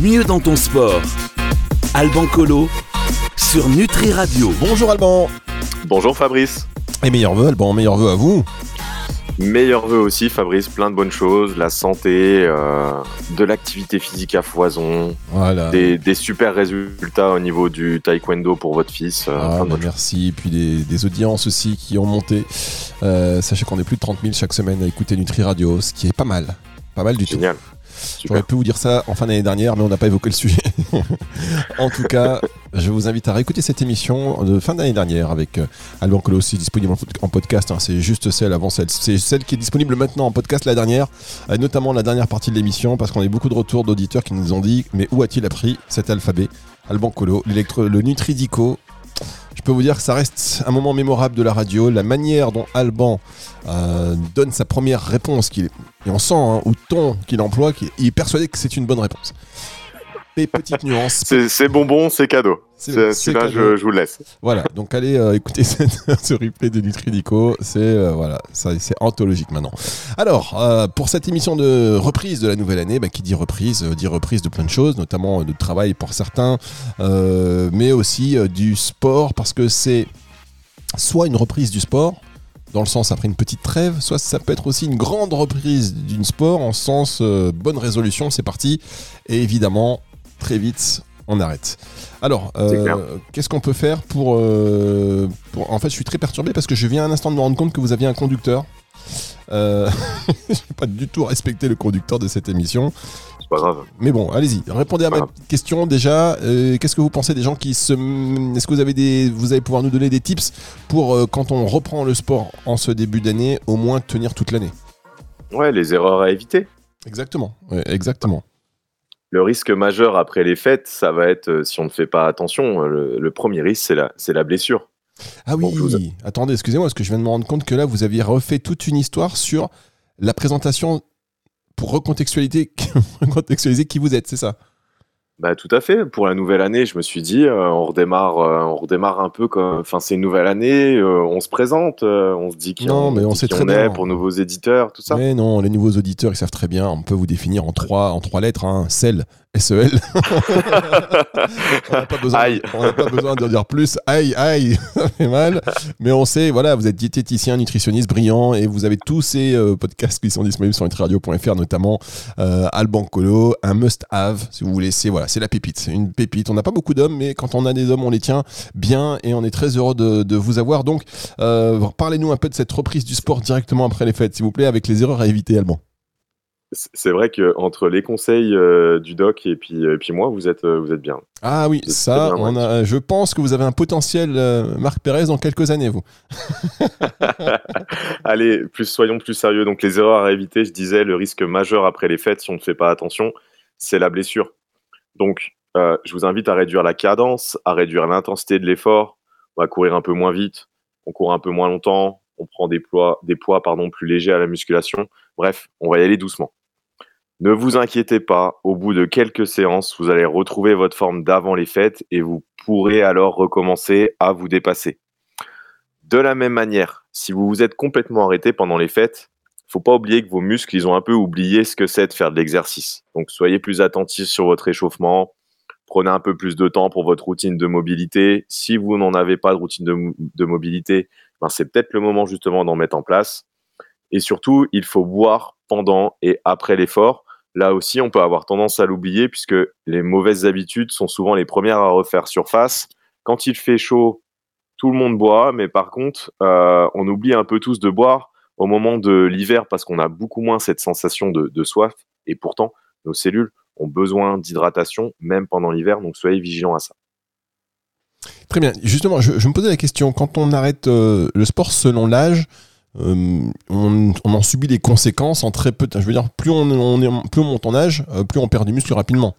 mieux dans ton sport. Alban Colo sur Nutri Radio. Bonjour Alban. Bonjour Fabrice. Et meilleurs vœux Alban, meilleurs vœux à vous. Meilleurs vœux aussi Fabrice, plein de bonnes choses, la santé, euh, de l'activité physique à foison, Voilà. des, des super résultats au niveau du taekwondo pour votre fils. euh, Ah, bah, merci. Et puis des, des audiences aussi qui ont monté. Euh, sachez qu'on est plus de 30 000 chaque semaine à écouter Nutri Radio, ce qui est pas mal. Pas mal du choses. tout. J'aurais pu vous dire ça en fin d'année dernière, mais on n'a pas évoqué le sujet. en tout cas, je vous invite à réécouter cette émission de fin d'année dernière avec euh, Alban Colo, aussi disponible en pod- en podcast. hein. c'est juste celle avant celle. C'est celle qui est disponible maintenant en podcast, la dernière, euh, notamment la dernière partie de l'émission, parce qu'on a eu beaucoup de retours d'auditeurs qui nous ont dit Mais où a-t-il appris cet alphabet? Alban Colo, le Nutridico. Je peux vous dire que ça reste un moment mémorable de la radio. La manière dont Alban euh, donne sa première réponse, qu'il, et on sent, hein, ou ton qu'il emploie, qu'il il est persuadé que c'est une bonne réponse. Et petite nuance. C'est bonbon, c'est cadeau. Celui-là, je, je vous le laisse. Voilà, donc allez euh, écouter cette- ce replay de Nutridico, c'est euh, voilà, c'est anthologique maintenant. Alors, euh, pour cette émission de reprise de la nouvelle année, bah, qui dit reprise, euh, dit reprise de plein de choses, notamment de travail pour certains, mais aussi du sport, parce que c'est soit une reprise du sport, dans le sens après une petite trêve, soit ça peut être aussi une grande reprise d'une sport, en sens euh, bonne résolution, c'est parti, et évidemment, très vite, on arrête. Alors, euh, qu'est-ce qu'on peut faire pour, euh, pour- En fait, je suis très perturbé parce que je viens un instant de me rendre compte que vous aviez un conducteur. Euh... je n'ai pas du tout respecté le conducteur de cette émission. C'est pas grave. Mais bon, allez-y, répondez à ma question déjà. Qu'est-ce que vous pensez des gens qui se... Est-ce que vous avez des... Vous allez pouvoir nous donner des tips pour, quand on reprend le sport en ce début d'année, au moins tenir toute l'année? Ouais, les erreurs à éviter. Exactement, ouais, exactement. Le risque majeur après les fêtes, ça va être, euh, si on ne fait pas attention, euh, le, le premier risque, c'est la, c'est la blessure. Ah oui, vous- attendez, excusez-moi, parce que je viens de me rendre compte que là, vous aviez refait toute une histoire sur la présentation pour recontextualiser, recontextualiser qui vous êtes, c'est ça? Bah tout à fait. Pour la nouvelle année, je me suis dit, euh, on redémarre, euh, on redémarre un peu comme, enfin c'est une nouvelle année, euh, on se présente, on se dit qui Non, on, mais on sait qui très on bien. est pour nouveaux éditeurs, tout ça. Mais non, les nouveaux auditeurs, ils savent très bien, on peut vous définir en trois, en trois lettres, hein, SEL, S-E-L. on n'a pas, besoin- Aïe. on n'a pas besoin de dire plus, aïe, aïe, ça fait mal. Mais on sait, voilà, vous êtes diététicien, nutritionniste, brillant, et vous avez tous ces euh, podcasts qui sont disponibles sur nutriradio.fr, notamment euh, Alban Colo, un must-have, si vous voulez, c'est voilà, c'est la pépite, c'est une pépite. On n'a pas beaucoup d'hommes, mais quand on a des hommes, on les tient bien, et on est très heureux de, de vous avoir. Donc, euh, parlez-nous un peu de cette reprise du sport directement après les fêtes, s'il vous plaît, avec les erreurs à éviter, Alban. C'est vrai que entre les conseils euh, du doc et puis, et puis moi, vous êtes, euh, vous êtes bien. Ah oui, ça, on a, je pense que vous avez un potentiel euh, Marc Pérez dans quelques années, vous. Allez, plus soyons plus sérieux. Donc les erreurs à éviter, je disais, le risque majeur après les fêtes, si on ne fait pas attention, c'est la blessure. Donc, euh, je vous invite à réduire la cadence, à réduire l'intensité de l'effort. On va courir un peu moins vite, on court un peu moins longtemps, on prend des poids, des poids pardon, plus légers à la musculation. Bref, on va y aller doucement. Ne vous inquiétez pas, au bout de quelques séances, vous allez retrouver votre forme d'avant les fêtes et vous pourrez alors recommencer à vous dépasser. De la même manière, si vous vous êtes complètement arrêté pendant les fêtes, faut pas oublier que vos muscles, ils ont un peu oublié ce que c'est de faire de l'exercice. Donc soyez plus attentifs sur votre échauffement, prenez un peu plus de temps pour votre routine de mobilité. Si vous n'en avez pas de routine de mobilité, ben c'est peut-être le moment justement d'en mettre en place. Et surtout, il faut boire pendant et après l'effort. Là aussi, on peut avoir tendance à l'oublier puisque les mauvaises habitudes sont souvent les premières à refaire surface. Quand il fait chaud, tout le monde boit, mais par contre, euh, on oublie un peu tous de boire au moment de l'hiver parce qu'on a beaucoup moins cette sensation de, soif. Et pourtant, nos cellules ont besoin d'hydratation même pendant l'hiver, donc soyez vigilants à ça. Très bien. Justement, je, me posais la question, quand on arrête euh, le sport selon l'âge, on, on en subit les conséquences en très peu de temps. Je veux dire, plus on, on est, plus on monte en âge, euh, plus on perd du muscle rapidement.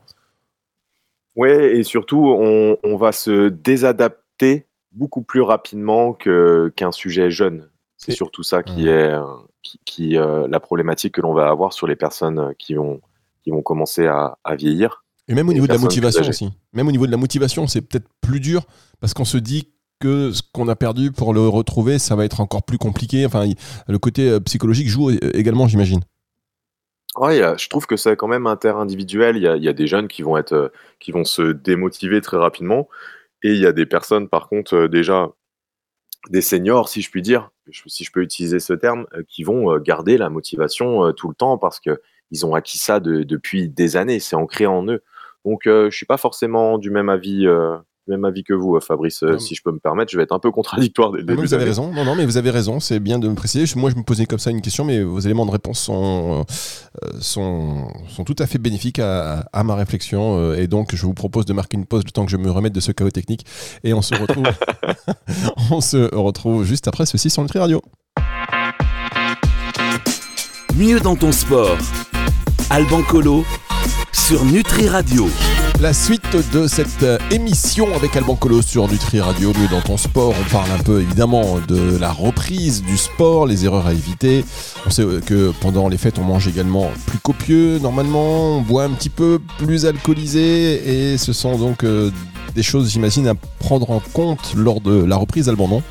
Ouais, et surtout, on, on va se désadapter beaucoup plus rapidement que qu'un sujet jeune. C'est surtout ça qui Mhm. est euh, qui, qui, euh, la problématique que l'on va avoir sur les personnes euh, qui vont qui vont commencer à, à vieillir. Et même au niveau de la motivation aussi. Même au niveau de la motivation, c'est peut-être plus dur parce qu'on se dit que ce qu'on a perdu pour le retrouver, ça va être encore plus compliqué. Enfin, le côté euh, psychologique joue euh, également, j'imagine. A- je trouve que c'est quand même interindividuel. Il y a, il y a des jeunes qui vont être, euh, qui vont se démotiver très rapidement, et il y a des personnes, par contre, déjà des seniors, si je puis dire, si je peux utiliser ce terme, qui vont garder la motivation tout le temps parce que ils ont acquis ça de- depuis des années. C'est ancré en eux. Donc, je suis pas forcément du même avis, même avis que vous, euh, Fabrice. Euh, Non, si je peux me permettre, je vais être un peu contradictoire dès le Non, mais début. vous avez raison. Non, non, mais vous avez raison. C'est bien de me préciser. Moi, je me posais comme ça une question, mais vos éléments de réponse sont, euh, sont, sont tout à fait bénéfiques à, à ma réflexion. Et donc, je vous propose de marquer une pause le temps que je me remette de ce chaos technique. Et on se retrouve, on se retrouve juste après ceci sur Nutri Radio. Mieux dans ton sport. Alban Colo sur Nutri Radio. La suite de cette euh, émission avec Alban Colo sur Nutri Radio, mieux dans ton sport. On parle un peu évidemment de la reprise du sport, les erreurs à éviter. On sait euh, que pendant les fêtes, on mange également plus copieux normalement, on boit un petit peu plus alcoolisé et ce sont donc euh, des choses, j'imagine, à prendre en compte lors de la reprise, Alban, non?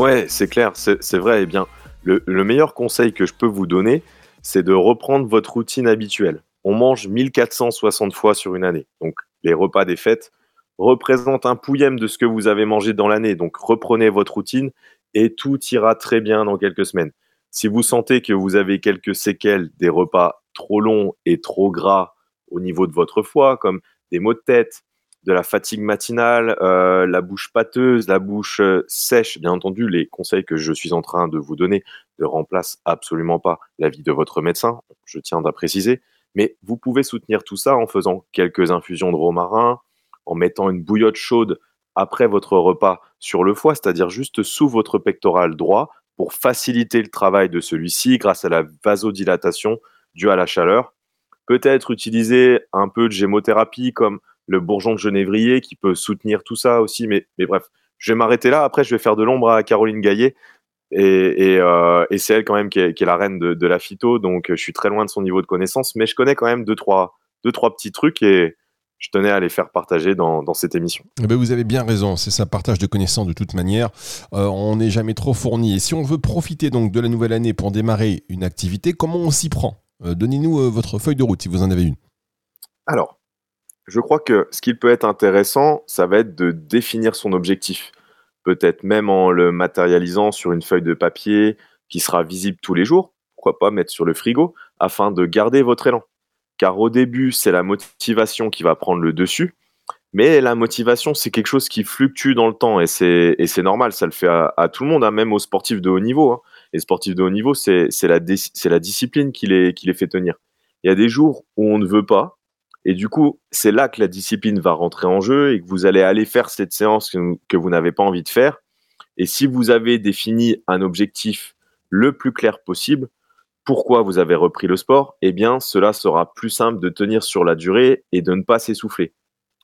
Ouais, c'est clair, c'est vrai. Eh bien, le meilleur conseil que je peux vous donner, c'est de reprendre votre routine habituelle. On mange 1460 fois sur une année. Donc, les repas des fêtes représentent un pouillème de ce que vous avez mangé dans l'année. Donc, reprenez votre routine et tout ira très bien dans quelques semaines. Si vous sentez que vous avez quelques séquelles des repas trop longs et trop gras au niveau de votre foie, comme des maux de tête, de la fatigue matinale, euh, la bouche pâteuse, la bouche euh, sèche. Bien entendu, les conseils que je suis en train de vous donner ne remplacent absolument pas l'avis de votre médecin, je tiens à préciser, mais vous pouvez soutenir tout ça en faisant quelques infusions de romarin, en mettant une bouillotte chaude après votre repas sur le foie, c'est-à-dire juste sous votre pectoral droit, pour faciliter le travail de celui-ci grâce à la vasodilatation due à la chaleur. Peut-être utiliser un peu de gémothérapie comme le bourgeon de genévrier qui peut soutenir tout ça aussi. Mais, bref, je vais m'arrêter là. Après, je vais faire de l'ombre à Caroline Gaillet. Et, et, euh, et c'est elle quand même qui est, qui est la reine de, de la phyto. Donc, je suis très loin de son niveau de connaissance. Mais je connais quand même deux, trois, deux, trois petits trucs et je tenais à les faire partager dans, dans cette émission. Eh ben, vous avez bien raison, c'est ça, partage de connaissances de toute manière. Euh, on n'est jamais trop fourni. Et si on veut profiter donc de la nouvelle année pour démarrer une activité, comment on s'y prend? Euh, Donnez-nous euh, votre feuille de route si vous en avez une. Alors, je crois que ce qui peut être intéressant, ça va être de définir son objectif. Peut-être même en le matérialisant sur une feuille de papier qui sera visible tous les jours. Pourquoi pas mettre sur le frigo afin de garder votre élan. Car au début, c'est la motivation qui va prendre le dessus. Mais la motivation, c'est quelque chose qui fluctue dans le temps et c'est normal, ça le fait à, tout le monde, hein, même aux sportifs de haut niveau. hein. Les sportifs de haut niveau, c'est la, la discipline qui les, qui les fait tenir. Il y a des jours où on ne veut pas, et du coup, c'est là que la discipline va rentrer en jeu et que vous allez aller faire cette séance que, vous n'avez pas envie de faire. Et si vous avez défini un objectif le plus clair possible, pourquoi vous avez repris le sport, eh bien, cela sera plus simple de tenir sur la durée et de ne pas s'essouffler.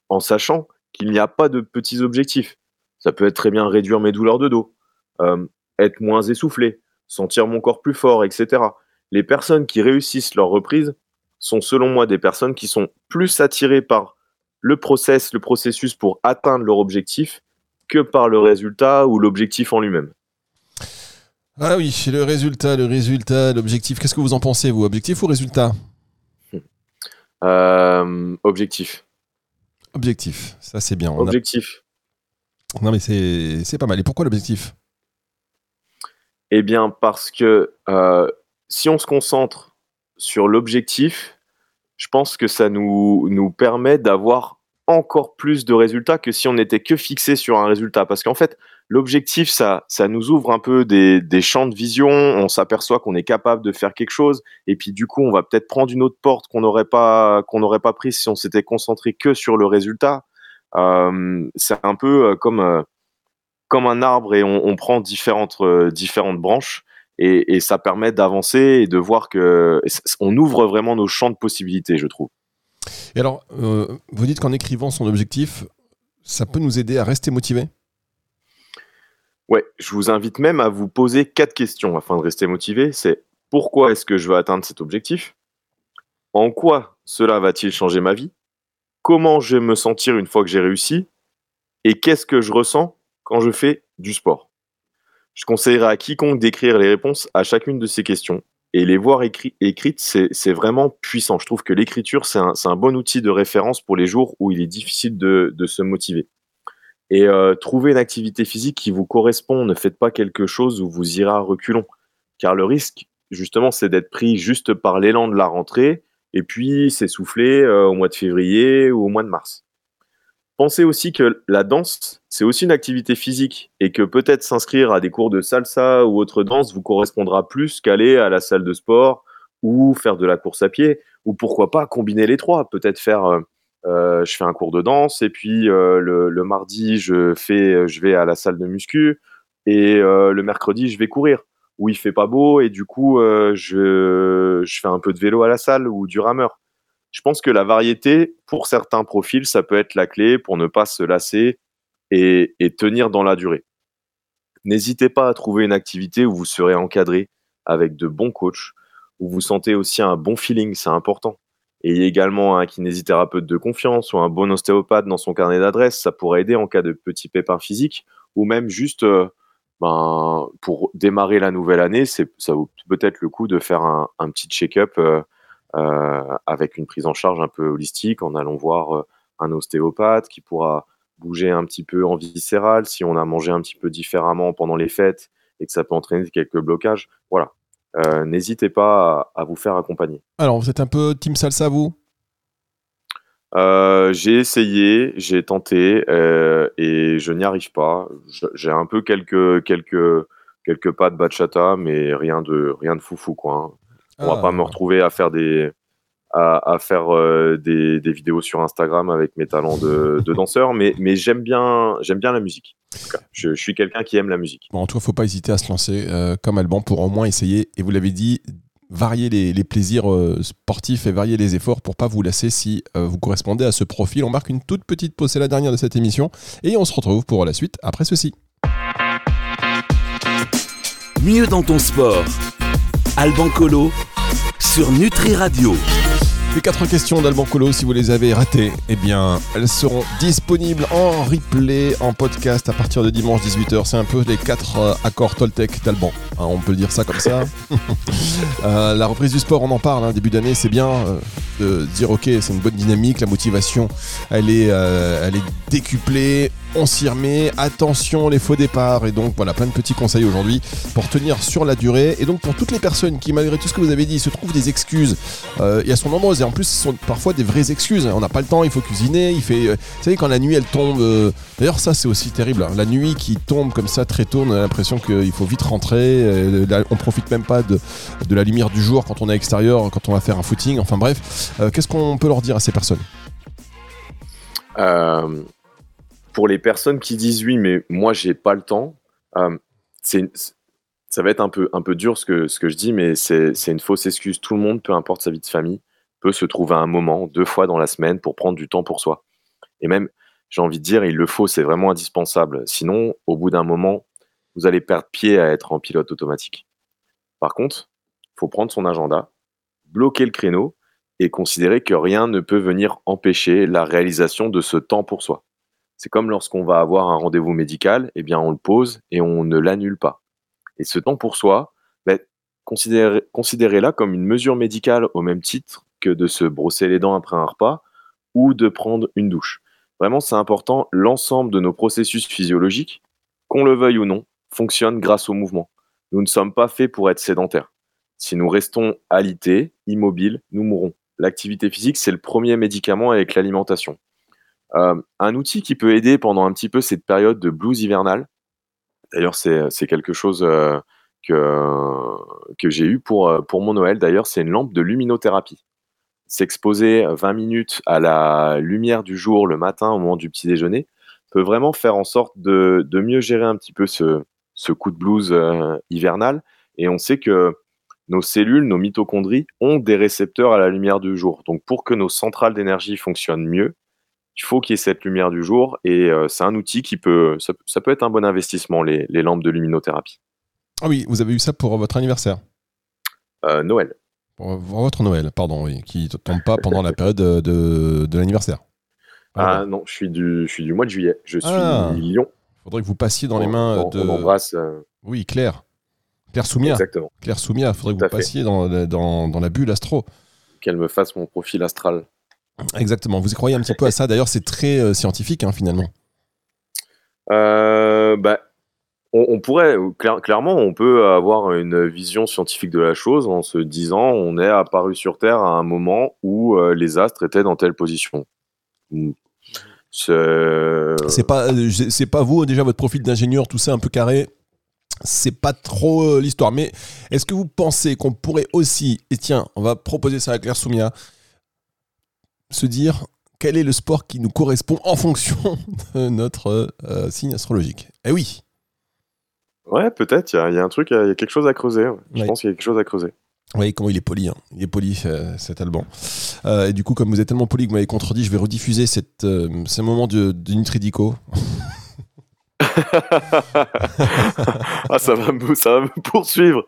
En sachant qu'il n'y a pas de petits objectifs. Ça peut être très bien réduire mes douleurs de dos, euh, être moins essoufflé, sentir mon corps plus fort, etc. Les personnes qui réussissent leur reprise sont selon moi des personnes qui sont plus attirées par le process, le processus pour atteindre leur objectif que par le résultat ou l'objectif en lui-même. Ah oui, le résultat, le résultat, l'objectif. Qu'est-ce que vous en pensez, vous? Objectif ou résultat? Euh, objectif. Objectif, ça c'est bien. On a- Objectif. Non mais c'est c'est pas mal. Et pourquoi l'objectif? Eh bien, parce que euh, si on se concentre sur l'objectif, je pense que ça nous, nous permet d'avoir encore plus de résultats que si on n'était que fixé sur un résultat. Parce qu'en fait, l'objectif, ça, ça nous ouvre un peu des, des champs de vision, on s'aperçoit qu'on est capable de faire quelque chose, et puis du coup, on va peut-être prendre une autre porte qu'on n'aurait pas, qu'on pas prise si on s'était concentré que sur le résultat. Euh, c'est un peu euh, comme, euh, comme un arbre et on, on prend différentes, différentes branches et, et ça permet d'avancer et de voir que on ouvre vraiment nos champs de possibilités, je trouve. Et alors, euh, vous dites qu'en écrivant son objectif, ça peut nous aider à rester motivé Ouais, je vous invite même à vous poser quatre questions afin de rester motivé. C'est pourquoi est-ce que je veux atteindre cet objectif? En quoi cela va-t-il changer ma vie? Comment je vais me sentir une fois que j'ai réussi? Et qu'est-ce que je ressens quand je fais du sport? Je conseillerais à quiconque d'écrire les réponses à chacune de ces questions. Et les voir écrites, c'est vraiment puissant. Je trouve que l'écriture, c'est un, bon outil de référence pour les jours où il est difficile de, se motiver. Et euh, trouver une activité physique qui vous correspond. Ne faites pas quelque chose où vous irez à reculons. Car le risque, justement, c'est d'être pris juste par l'élan de la rentrée et puis s'essouffler euh, au mois de février ou au mois de mars. Pensez aussi que la danse, c'est aussi une activité physique et que peut-être s'inscrire à des cours de salsa ou autre danse vous correspondra plus qu'aller à la salle de sport ou faire de la course à pied ou pourquoi pas combiner les trois. Peut-être faire, euh, euh, je fais un cours de danse et puis euh, le, mardi je fais, je vais à la salle de muscu et le mercredi je vais courir. Où il fait pas beau et du coup je, je fais un peu de vélo à la salle ou du rameur je pense que la variété, pour certains profils, ça peut être la clé pour ne pas se lasser et, tenir dans la durée. N'hésitez pas à trouver une activité où vous serez encadré avec de bons coachs, où vous sentez aussi un bon feeling, c'est important. Ayez également un kinésithérapeute de confiance ou un bon ostéopathe dans son carnet d'adresse, ça pourrait aider en cas de petits pépins physiques, ou même juste euh, ben, pour démarrer la nouvelle année, ça vaut peut-être le coup de faire un, petit check-up euh, euh, avec une prise en charge un peu holistique, en allant voir un ostéopathe qui pourra bouger un petit peu en viscéral si on a mangé un petit peu différemment pendant les fêtes et que ça peut entraîner quelques blocages. Voilà. Euh, n'hésitez pas à, vous faire accompagner. Alors, vous êtes un peu team salsa, vous? J'ai essayé, j'ai tenté et je n'y arrive pas. J'ai un peu quelques, quelques, quelques pas de bachata, mais rien de, rien de foufou, quoi. Hein. On va pas me ah. retrouver à faire des à, faire euh, des, vidéos sur Instagram avec mes talents de, danseur, mais, mais j'aime bien j'aime bien la musique. Je, suis quelqu'un qui aime la musique. Bon, en tout cas, faut pas hésiter à se lancer euh, comme Alban pour au moins essayer. Et vous l'avez dit, varier les, plaisirs euh, sportifs et varier les efforts pour pas vous lasser si vous correspondez à ce profil. On marque une toute petite pause, c'est la dernière de cette émission, et on se retrouve pour la suite après ceci. Mieux dans ton sport Alban Colo sur Nutri Radio. Les quatre questions d'Alban Colo, si vous les avez ratées, eh bien, elles seront disponibles en replay, en podcast à partir de dimanche 18h. C'est un peu les quatre euh, accords Toltec d'Alban. Hein, on peut dire ça comme ça. Euh, la reprise du sport, on en parle. Hein, début d'année, c'est bien euh, de dire ok, c'est une bonne dynamique, la motivation, elle est, elle est décuplée on s'y remet, attention les faux départs et donc voilà plein de petits conseils aujourd'hui pour tenir sur la durée et donc pour toutes les personnes qui malgré tout ce que vous avez dit se trouvent des excuses, il y a son nombreuses en plus ce sont parfois des vraies excuses, on n'a pas le temps, il faut cuisiner, il fait, euh, vous savez quand la nuit elle tombe, euh, d'ailleurs ça c'est aussi terrible, hein. la nuit qui tombe comme ça très tôt, on a l'impression qu'il faut vite rentrer, on profite même pas de, la lumière du jour quand on est à l'extérieur, quand on va faire un footing, enfin bref, qu'est-ce qu'on peut leur dire à ces personnes? Pour les personnes qui disent oui, mais moi j'ai pas le temps, euh, ça va être un peu, dur ce que je dis, mais c'est une fausse excuse. Tout le monde, peu importe sa vie de famille, peut se trouver un moment, deux fois dans la semaine, pour prendre du temps pour soi. Et même, j'ai envie de dire, il le faut, c'est vraiment indispensable. Sinon, au bout d'un moment, vous allez perdre pied à être en pilote automatique. Par contre, il faut prendre son agenda, bloquer le créneau et considérer que rien ne peut venir empêcher la réalisation de ce temps pour soi. C'est comme lorsqu'on va avoir un rendez-vous médical, eh bien on le pose et on ne l'annule pas. Et ce temps pour soi, ben, considérez-la comme une mesure médicale au même titre que de se brosser les dents après un repas ou de prendre une douche. Vraiment, c'est important, l'ensemble de nos processus physiologiques, qu'on le veuille ou non, fonctionne grâce au mouvement. Nous ne sommes pas faits pour être sédentaires. Si nous restons alités, immobiles, nous mourrons. L'activité physique, c'est le premier médicament avec l'alimentation. Euh, un outil qui peut aider pendant un petit peu cette période de blues hivernale, d'ailleurs c'est quelque chose euh, que, j'ai eu euh, pour mon Noël, d'ailleurs c'est une lampe de luminothérapie. S'exposer 20 minutes à la lumière du jour le matin au moment du petit déjeuner peut vraiment faire en sorte de, de mieux gérer un petit peu ce, ce coup de blues hivernal. Et on sait que nos cellules, nos mitochondries ont des récepteurs à la lumière du jour. Donc pour que nos centrales d'énergie fonctionnent mieux, il faut qu'il y ait cette lumière du jour et euh, c'est un outil qui peut, ça, peut être un bon investissement, les, lampes de luminothérapie. Ah oui, vous avez eu ça pour votre anniversaire? Euh, Noël. Pour votre Noël, pardon, oui, qui ne tombe pas pendant la période de, l'anniversaire. Ah non, je suis, du, je suis du mois de juillet, je suis ah. Lyon. Il faudrait que vous passiez dans les mains de... On embrasse... Euh, oui, Claire. Claire Soumia. Exactement. Claire Soumia, il faudrait que Tout vous fait. passiez dans, dans, dans la bulle astro. Qu'elle me fasse mon profil astral. Exactement. Vous y croyez un petit peu à ça? D'ailleurs, c'est très euh, scientifique, hein, finalement. Euh, bah, on, pourrait, clair- clairement, on peut avoir une vision scientifique de la chose en se disant on est apparu sur Terre à un moment où euh, les astres étaient dans telle position. C'est pas, euh, pas vous, déjà, votre profil d'ingénieur, tout ça un peu carré. C'est pas trop euh, l'histoire. Mais est-ce que vous pensez qu'on pourrait aussi, et tiens, on va proposer ça à Claire Soumia, se dire quel est le sport qui nous correspond en fonction de notre euh, signe astrologique? Eh oui, Ouais, peut-être, il y, a- il y a un truc, il y a quelque chose à creuser. ouais. Je Ouais. pense qu'il y a quelque chose à creuser. Comment il est poli, hein. il est poli euh, cet Alban. Euh, et du coup, comme vous êtes tellement poli que vous m'avez contredit, je vais rediffuser cette, euh, ce moment de, de Nutridico. ah, ça va, me, ça va me poursuivre.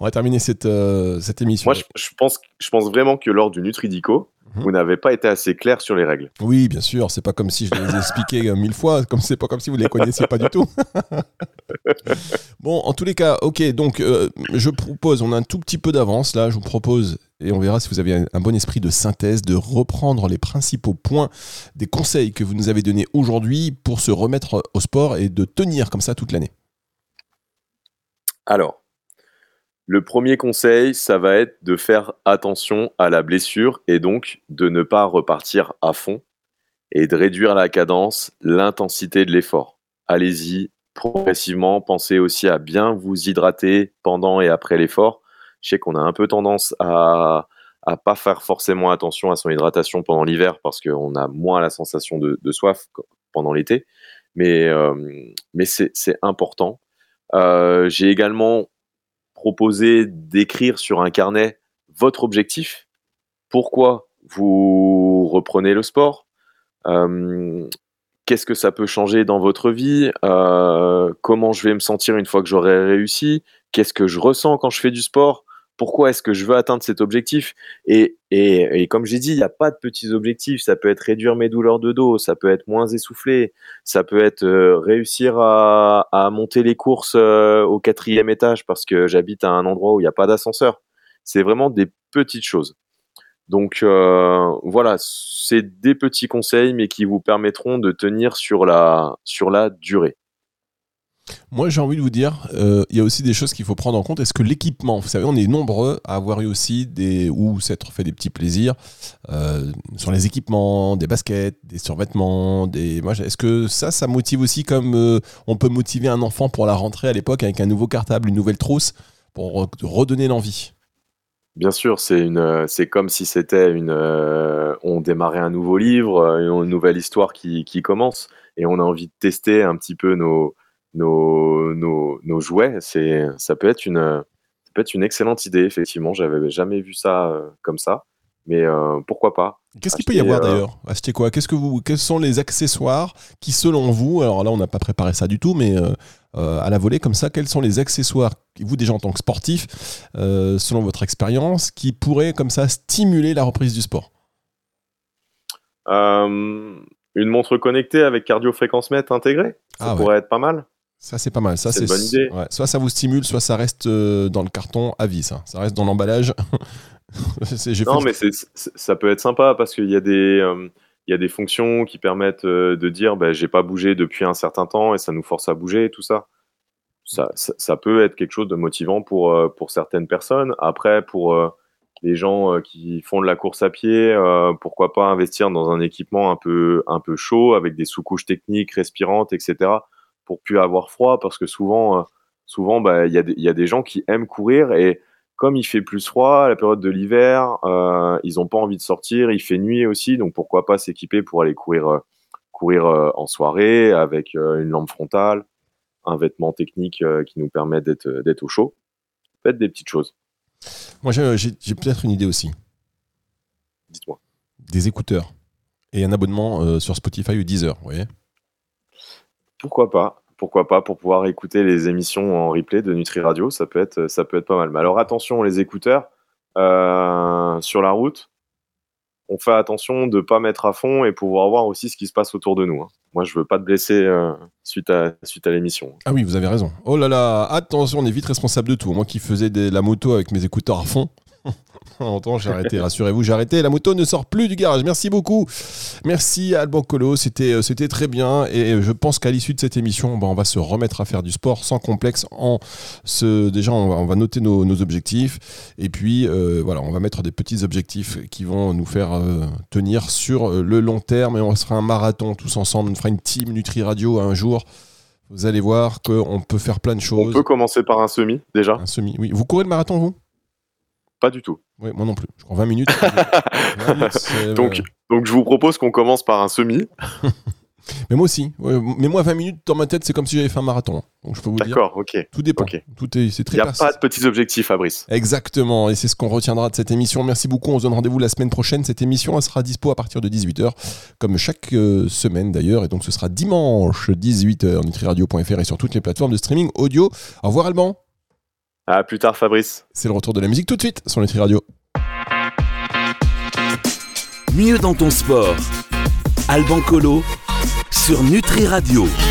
On va terminer cette, euh, cette émission. Moi, je, je pense, je pense vraiment que lors du Nutridico, Vous n'avez pas été assez clair sur les règles. Oui, bien sûr, c'est pas comme si je les ai expliqués euh, mille fois, comme c'est pas comme si vous les connaissiez pas du tout. bon, en tous les cas, ok, donc euh, je propose, on a un tout petit peu d'avance là, je vous propose, et on verra si vous avez un bon esprit de synthèse, de reprendre les principaux points des conseils que vous nous avez donnés aujourd'hui pour se remettre au sport et de tenir comme ça toute l'année. Alors, le premier conseil, ça va être de faire attention à la blessure et donc de ne pas repartir à fond et de réduire la cadence, l'intensité de l'effort. Allez-y progressivement, pensez aussi à bien vous hydrater pendant et après l'effort. Je sais qu'on a un peu tendance à à pas faire forcément attention à son hydratation pendant l'hiver parce qu'on a moins la sensation de, soif pendant l'été, mais, euh, mais c'est c'est important. Euh, J'ai également proposé d'écrire sur un carnet votre objectif, pourquoi vous reprenez le sport, euh, qu'est-ce que ça peut changer dans votre vie, euh, comment je vais me sentir une fois que j'aurai réussi, qu'est-ce que je ressens quand je fais du sport, pourquoi est-ce que je veux atteindre cet objectif et, comme j'ai dit, il n'y a pas de petits objectifs, ça peut être réduire mes douleurs de dos, ça peut être moins essoufflé, ça peut être euh, réussir à, monter les courses euh, au quatrième étage parce que j'habite à un endroit où il n'y a pas d'ascenseur. C'est vraiment des petites choses. Donc euh, voilà, c'est des petits conseils, mais qui vous permettront de tenir sur la durée. Moi, j'ai envie de vous dire, euh, il y a aussi des choses qu'il faut prendre en compte. Est-ce que l'équipement, vous savez, on est nombreux à avoir eu aussi des ou s'être fait des petits plaisirs euh, sur les équipements, des baskets, des survêtements, des. Est-ce que ça, ça motive aussi comme euh, on peut motiver un enfant pour la rentrée à l'époque avec un nouveau cartable, une nouvelle trousse pour re- redonner l'envie? Bien sûr, c'est une, c'est comme si c'était une, on démarrait un nouveau livre, une nouvelle histoire qui commence, et on a envie de tester un petit peu nos, nos, nos, nos jouets. C'est, ça peut être une, ça peut être une excellente idée. Effectivement, j'avais jamais vu ça euh, comme ça, mais euh, pourquoi pas Qu'est-ce qu'il peut y avoir euh, d'ailleurs? Acheter quoi? Qu'est-ce que vous Quels sont les accessoires qui, selon vous, alors là, on n'a pas préparé ça du tout, mais euh, à la volée comme ça, quels sont les accessoires vous déjà en tant que sportif, selon votre expérience, qui pourraient comme ça stimuler la reprise du sport? Une montre connectée avec cardio-fréquence-mètre intégrée, ça Ah ouais. pourrait être pas mal. Ça, c'est pas mal. Ça, C'est bonne idée. ouais. Soit ça vous stimule, soit ça reste euh, dans le carton à vie. Ça, ça reste dans l'emballage. Non, fait- mais ça peut être sympa parce qu'il y a des, euh, il y a des fonctions qui permettent euh, de dire, ben, j'ai pas bougé depuis un certain temps et ça nous force à bouger, tout ça. Ça, ça, ça peut être quelque chose de motivant pour, euh, pour certaines personnes. Après, pour euh, les gens euh, qui font de la course à pied, pourquoi pas investir dans un équipement un peu, un peu chaud avec des sous-couches techniques, respirantes, etc. pour plus avoir froid parce que souvent, euh, souvent, bah, il y, a des- il y a des gens qui aiment courir et comme il fait plus froid à la période de l'hiver, euh, ils n'ont pas envie de sortir, il fait nuit aussi, donc pourquoi pas s'équiper pour aller courir, euh, courir euh, en soirée avec une lampe frontale, un vêtement technique qui nous permet d'être d'être au chaud. Faites des petites choses, Moi, j'ai peut-être une idée aussi. dites-moi. Des écouteurs et un abonnement sur Spotify ou Deezer. Vous voyez? Pourquoi pas? Pourquoi pas pour pouvoir écouter les émissions en replay de Nutri Radio, ça peut être, ça peut être pas mal. Mais alors attention, les écouteurs euh, sur la route, on fait attention de pas mettre à fond et pouvoir voir aussi ce qui se passe autour de nous. hein. Moi, je veux pas te blesser euh, suite à, suite à l'émission. Ah oui, vous avez raison. Oh là là, attention, on est vite responsable de tout. Moi qui faisais des- la moto avec mes écouteurs à fond. En temps, j'ai arrêté, rassurez-vous, j'ai arrêté. La moto ne sort plus du garage. Merci beaucoup. Merci à Alban Colo, c'était euh, c'était très bien. Et je pense qu'à l'issue de cette émission, ben, on va se remettre à faire du sport sans complexe. En se, déjà, on va, on va noter nos, nos objectifs. Et puis, euh, voilà, on va mettre des petits objectifs qui vont nous faire euh, tenir sur le long terme. Et on se fera un marathon tous ensemble. On fera une team Nutri Radio un jour. Vous allez voir qu'on peut faire plein de On choses. peut commencer par un semi déjà Un semi, oui. Vous courez le marathon, vous? Pas du tout. Oui, moi non plus. Je cours 20 minutes. 20 minutes, c'est- Donc, donc je vous propose qu'on commence par un semi. Mais moi aussi. Mais moi, 20 minutes dans ma tête, c'est comme si j'avais fait un marathon. Donc je peux vous dire. D'accord, ok. Il Tout dépend. Tout est, c'est très n'y a pas de petits objectifs, Fabrice. Exactement, et c'est ce qu'on retiendra de cette émission. Merci beaucoup, on se donne rendez-vous la semaine prochaine. Cette émission, elle sera dispo à partir de 18h, comme chaque euh, semaine d'ailleurs, et donc ce sera dimanche 18h, nutriradio.fr et sur toutes les plateformes de streaming audio. Au revoir Alban, À plus tard, Fabrice. c'est le retour de la musique tout de suite sur Nutri Radio. Mieux dans ton sport. Alban Colo sur Nutri Radio.